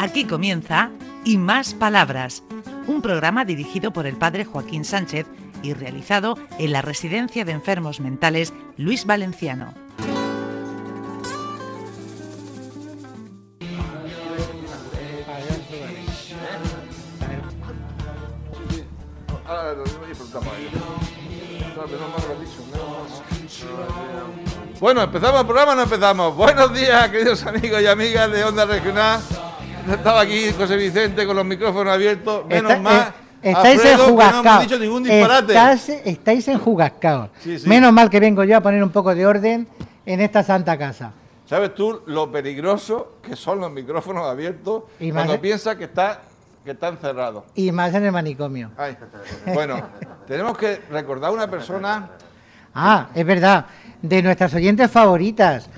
Aquí comienza Y Más Palabras, un programa dirigido por el padre Joaquín Sánchez y realizado en la Residencia de Enfermos Mentales Luis Valenciano. Bueno, ¿empezamos el programa no empezamos? Buenos días, queridos amigos y amigas de Onda Regional. Estaba aquí José Vicente con los micrófonos abiertos. Menos Está- mal. eh, estáis Alfredo, que no hemos dicho ningún disparate. Estás- estáis enjugascados. Sí, sí. Menos mal que vengo yo a poner un poco de orden en esta santa casa. ¿Sabes tú lo peligroso que son los micrófonos abiertos Y más- cuando piensas que está que están cerrados? Y más en el manicomio. Ay, Bueno, tenemos que recordar a una persona. Ah, es verdad. De nuestras oyentes favoritas,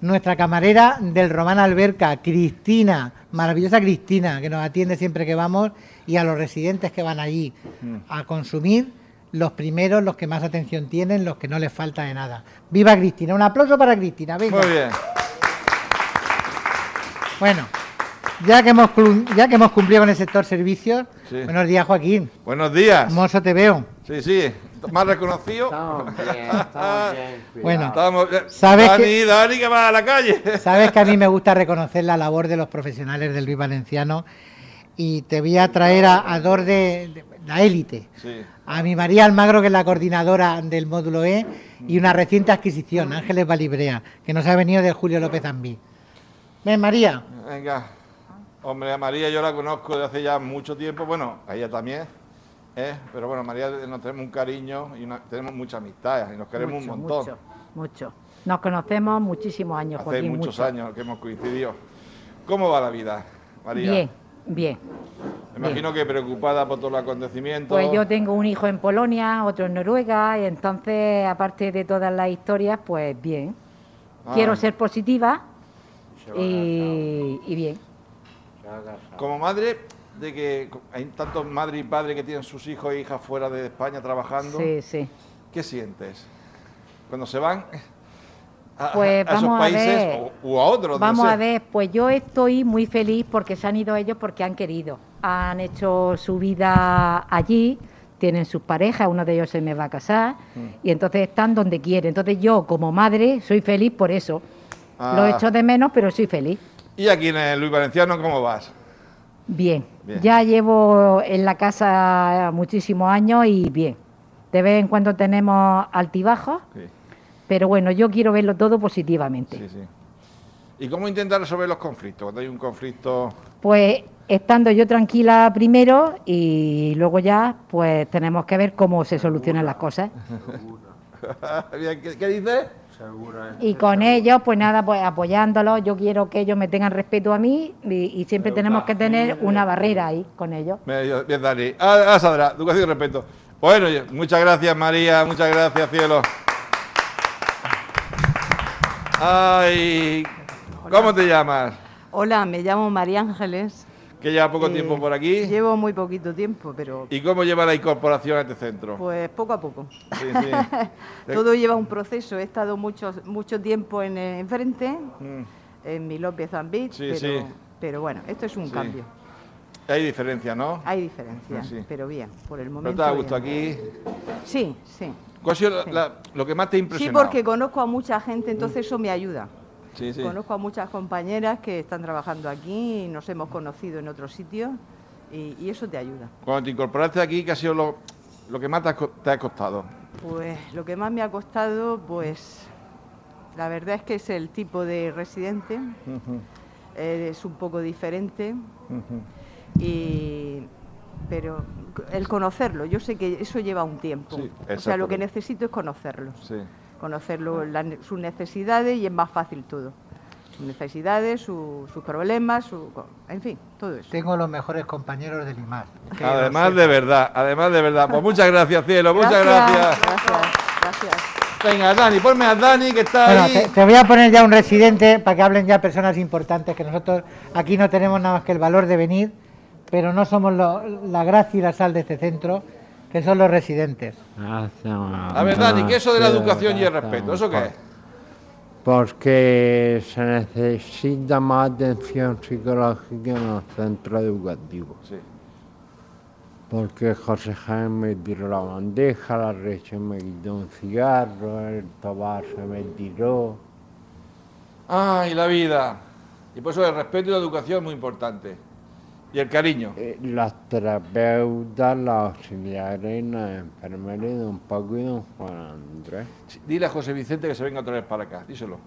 nuestra camarera del Román Alberca, Cristina, maravillosa Cristina, que nos atiende siempre que vamos, y a los residentes que van allí Mm. a consumir, los primeros, los que más atención tienen, los que no les falta de nada. ¡Viva Cristina! Un aplauso para Cristina, venga. Muy bien. Bueno, ya que hemos, ya que hemos cumplido con el sector servicios, Sí. buenos días Joaquín, Buenos días. mozo te veo. Sí, sí. Más reconocido. Estamos bien, estamos bien. Bueno. Estamos, eh, ¿Sabes Dani, que- Dani, que va a la calle. Sabes que a mí me gusta reconocer la labor de los profesionales del Luis Valenciano y te voy a traer a, a dos de, de la élite. Sí. A mi María Almagro, que es la coordinadora del módulo E, y una reciente adquisición, Ángeles Valibrea, que nos ha venido de Julio López Ambí. Ven, María. Venga. Hombre, a María yo la conozco de hace ya mucho tiempo. Bueno, a ella también. ¿Eh? Pero bueno, María nos tenemos un cariño y una- tenemos mucha amistad y nos queremos mucho, un montón. Mucho, mucho. Nos conocemos muchísimos años, hace Joaquín. muchos mucho. años que hemos coincidido. ¿Cómo va la vida, María? Bien, bien. Me imagino que preocupada por todos los acontecimientos. Pues yo tengo un hijo en Polonia, otro en Noruega, y entonces, aparte de todas las historias, pues bien. Ah, Quiero ser positiva y, y bien. Como madre de que hay tantos madres y padres que tienen sus hijos e hijas fuera de España trabajando, Sí, sí. ¿qué sientes? Cuando se van a, Pues a esos a países ver. o, o a otros. no Vamos sé. a ver, pues yo estoy muy feliz porque se han ido ellos porque han querido. Han hecho su vida allí, tienen sus parejas, uno de ellos se me va a casar Mm. y entonces están donde quieren. Entonces yo como madre soy feliz por eso. Lo Ah. echo de menos, pero soy feliz. ¿Y aquí en el Luis Valenciano cómo vas? Bien. Bien. Ya llevo en la casa muchísimos años y bien. De vez en cuando tenemos altibajos, Sí, pero bueno, yo quiero verlo todo positivamente. sí, sí. ¿Y cómo intentar resolver los conflictos? Cuando hay un conflicto... Pues estando yo tranquila primero y luego ya pues tenemos que ver cómo se solucionan las cosas. Bien, ¿Qué, qué dices? Y con ellos, pues nada, pues apoyándolos, yo quiero que ellos me tengan respeto a mí y, y siempre tenemos que tener una barrera ahí con ellos. Bien, Dani. Ah, ah, Sandra, educación y respeto. Bueno, muchas gracias, María. Muchas gracias, cielo. Ay, ¿cómo te llamas? Hola, me llamo María Ángeles. Que lleva poco Eh, tiempo por aquí. Llevo muy poquito tiempo, pero ¿Y cómo lleva la incorporación a este centro? pues poco a poco. Sí, sí. Todo lleva un proceso. He estado mucho, mucho tiempo en eh, enfrente, Mm, en mi López Zambit, Sí, pero, pero bueno, esto es un cambio. Hay diferencia, ¿no? Hay diferencias, Sí. pero bien, por el ¿No momento. te da bien. gusto aquí? Sí, sí. ¿Cuál ha sido la- la- lo que más te ha Sí, porque conozco a mucha gente, entonces eso me ayuda. Sí, sí. Conozco a muchas compañeras que están trabajando aquí y nos hemos conocido en otros sitios y, y eso te ayuda. Cuando te incorporaste aquí, ¿qué ha sido lo, lo que más te ha, co- te ha costado? Pues lo que más me ha costado, pues la verdad es que es el tipo de residente, eh, es un poco diferente, y, pero el conocerlo, yo sé que eso lleva un tiempo. Sí, o sea, lo que necesito es conocerlo, Sí. Ne- sus necesidades y es más fácil todo. Sus necesidades, su- sus problemas, su, en fin, todo eso. Tengo los mejores compañeros del IMAR. Además de verdad, además de verdad. Pues muchas gracias, cielo, muchas gracias. Gracias, gracias. Venga, Dani, ponme a Dani que está Bueno, ahí. te, te voy a poner ya un residente para que hablen ya personas importantes, que nosotros aquí no tenemos nada más que el valor de venir, pero no somos lo- la gracia y la sal de este centro, que son los residentes. A ver, Dani, ¿qué es eso de la educación y el respeto? ¿Eso qué es? Porque se necesita más atención psicológica en los centros educativos. Sí. Porque José Jaime me tiró la bandeja, la Reche me quitó un cigarro, el Tobar se me tiró. Ay, la vida. Y por eso el respeto y la educación es muy importante. Y el cariño. Eh, Los terapeutas, los auxiliares, los enfermeros y don Paco y don Juan Andrés. Sí, Dile a José Vicente que se venga otra vez para acá. Díselo.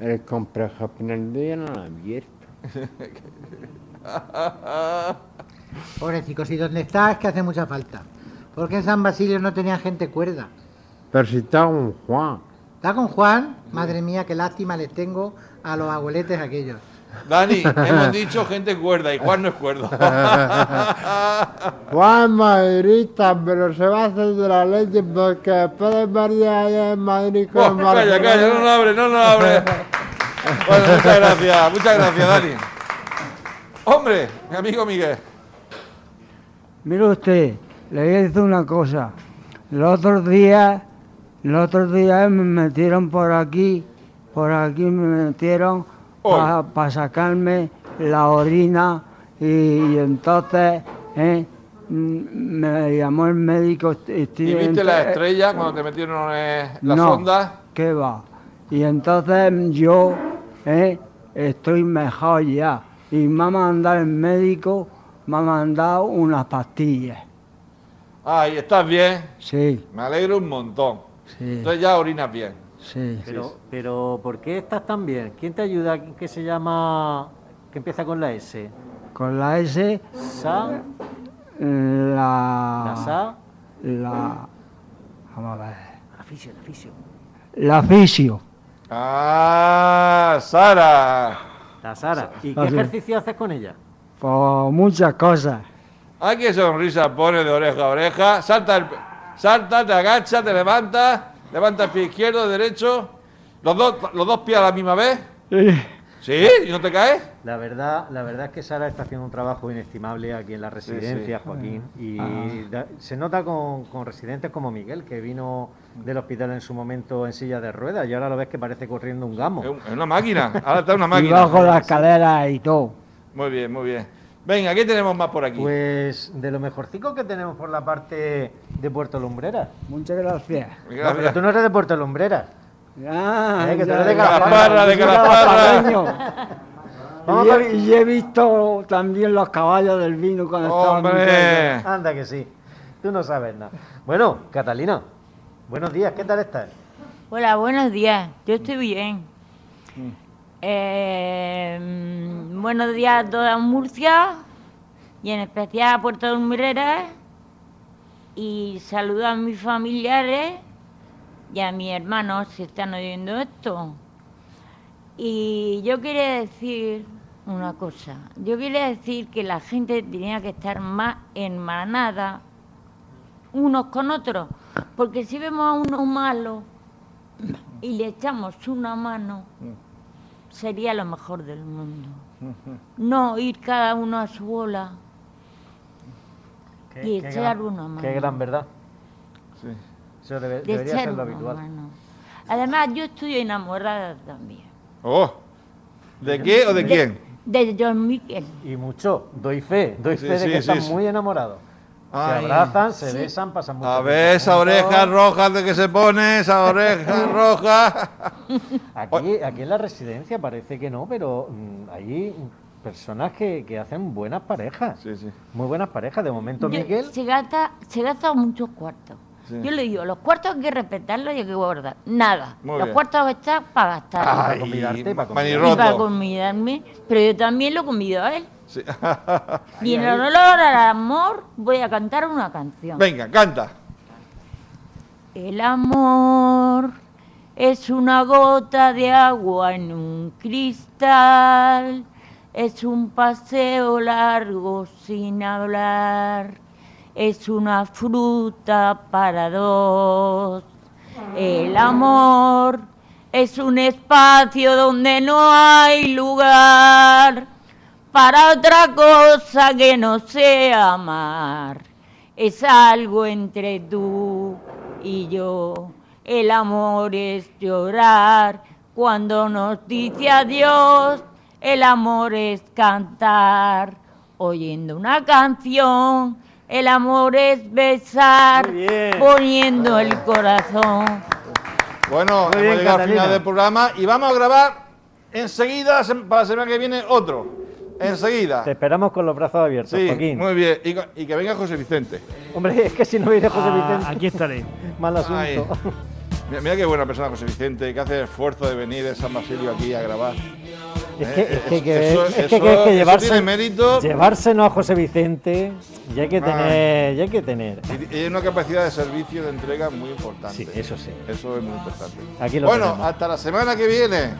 El complejo Pinaldo ya no lo ha abierto. Pobrecicos, ¿y dónde está? Es que hace mucha falta. Porque en San Basilio no tenían gente cuerda. Pero si está un Juan. ¿Está con Juan? Madre mía, qué lástima les tengo a los abueletes aquellos. Dani, hemos dicho gente cuerda y Juan no es cuerdo. Juan es madridista, pero se va a hacer de la leche porque después de María allá en Madrid con Oh, calla, calla, no lo abre, no lo abre. Bueno, muchas gracias, muchas gracias, Dani. Hombre, mi amigo Miguel. Mire usted, le voy a decir una cosa. Los otros días, los otros días me metieron por aquí, por aquí me metieron Para sacarme la orina y, y entonces eh, mm, me llamó el médico. ¿Y viste la estrella cuando te metieron eh, la no, sonda? ¿Qué va? Y entonces yo eh, estoy mejor ya. Y me ha mandado el médico, me ha mandado unas pastillas. Ay, ¿estás bien? Sí, Me alegro un montón. sí, Entonces ya orinas bien. Sí. Pero, pero ¿por qué estás tan bien? ¿Quién te ayuda? ¿Qué se llama? que empieza con la S? Con la S, Sa, la... la Sa, La... Vamos a ver. la fisio, la fisio. La fisio. Ah, Sara. La Sara. ¿Y qué Ah, sí. ejercicio haces con ella? Por muchas cosas. Ay, qué sonrisa pone de oreja a oreja. Salta, el- salta, te agacha, te levanta, levanta el pie izquierdo, derecho. Los dos, los dos pies a la misma vez. ¿Sí? ¿Y no te caes? La verdad, la verdad es que Sara está haciendo un trabajo inestimable aquí en la residencia, Joaquín, y Ah. da- se nota con, con residentes como Miguel, que vino del hospital en su momento en silla de ruedas y ahora lo ves que parece corriendo un gamo. Es un- es una máquina. Ahora está una Y máquina. bajo la escalera y todo. Muy bien, muy bien. Venga, ¿qué tenemos más por aquí? Pues de lo mejorcico que tenemos por la parte de Puerto Lumbreras. Muchas gracias. No, pero Gracias. tú no eres de Puerto Lumbreras. Ah, Eh, que tú ya- eres de Calaparra, de Calaparra. Y he, y he visto también los caballos del vino cuando estaban ¡Hombre! Anda que sí. Tú no sabes nada. Bueno, Catalina, buenos días, ¿qué tal estás? Hola, buenos días. Yo estoy bien. Eh, mm, buenos días a toda Murcia y en especial a Puerto Lumbreras. Y saludo a mis familiares y a mis hermanos si están oyendo esto. Y yo quería decir una cosa. Yo quería decir que la gente tenía que estar más hermanada unos con otros. Porque si vemos a uno malo y le echamos una mano, sería lo mejor del mundo. No ir cada uno a su bola Qué- y qué echar gran- una mano. Qué gran verdad. Sí. Eso debe- de debería echar ser lo una habitual. mano. Además, yo estoy enamorada también. Oh. ¿De qué o de quién? De John Miquel. Y mucho, doy fe, doy Sí, fe de sí, que sí, muy enamorados. Ay. Se abrazan, se Sí. besan, pasan mucho A tiempo ver, esa oreja roja de que se pone, esa oreja roja. Aquí, aquí en la residencia parece que no, pero mm, hay personas que, que hacen buenas parejas. Sí, sí. Muy buenas parejas. De momento, Yo- Miguel. se gasta, se gasta muchos cuartos. Sí. Yo le digo, los cuartos hay que respetarlos y hay que guardar. Nada. Muy los bien. cuartos están para gastar. Para convidarte y para convidar. y para manirroto. convidarme. Pero yo también lo convido a él. Sí. Y en honor al amor voy a cantar una canción. Venga, canta. El amor es una gota de agua en un cristal, es un paseo largo sin hablar, es una fruta para dos. El amor es un espacio donde no hay lugar para otra cosa que no sea amar. Es algo entre tú y yo. El amor es llorar Cuando nos dice adiós, el amor es cantar. Oyendo una canción, el amor es besar, poniendo el corazón. Bueno, Muy hemos bien, llegado al final del programa y vamos a grabar enseguida, para la semana que viene, otro. Enseguida. Te esperamos con los brazos abiertos, Sí, Joaquín. muy bien. Y, y que venga José Vicente. Hombre, es que si no viene José Ah, Vicente, aquí estaré. mal asunto. Ay. Mira, mira qué buena persona José Vicente, que hace el esfuerzo de venir de San Basilio aquí a grabar. Es Eh, que, es que, hay que eso- ver- es que, eso- hay que eso llevarse, tiene mérito. llevárselo a José Vicente y hay que tener, y hay que tener. Y, y una capacidad de servicio, de entrega muy importante. Sí, eso sí. Eso es muy importante. Aquí lo bueno, tenemos. hasta la semana que viene.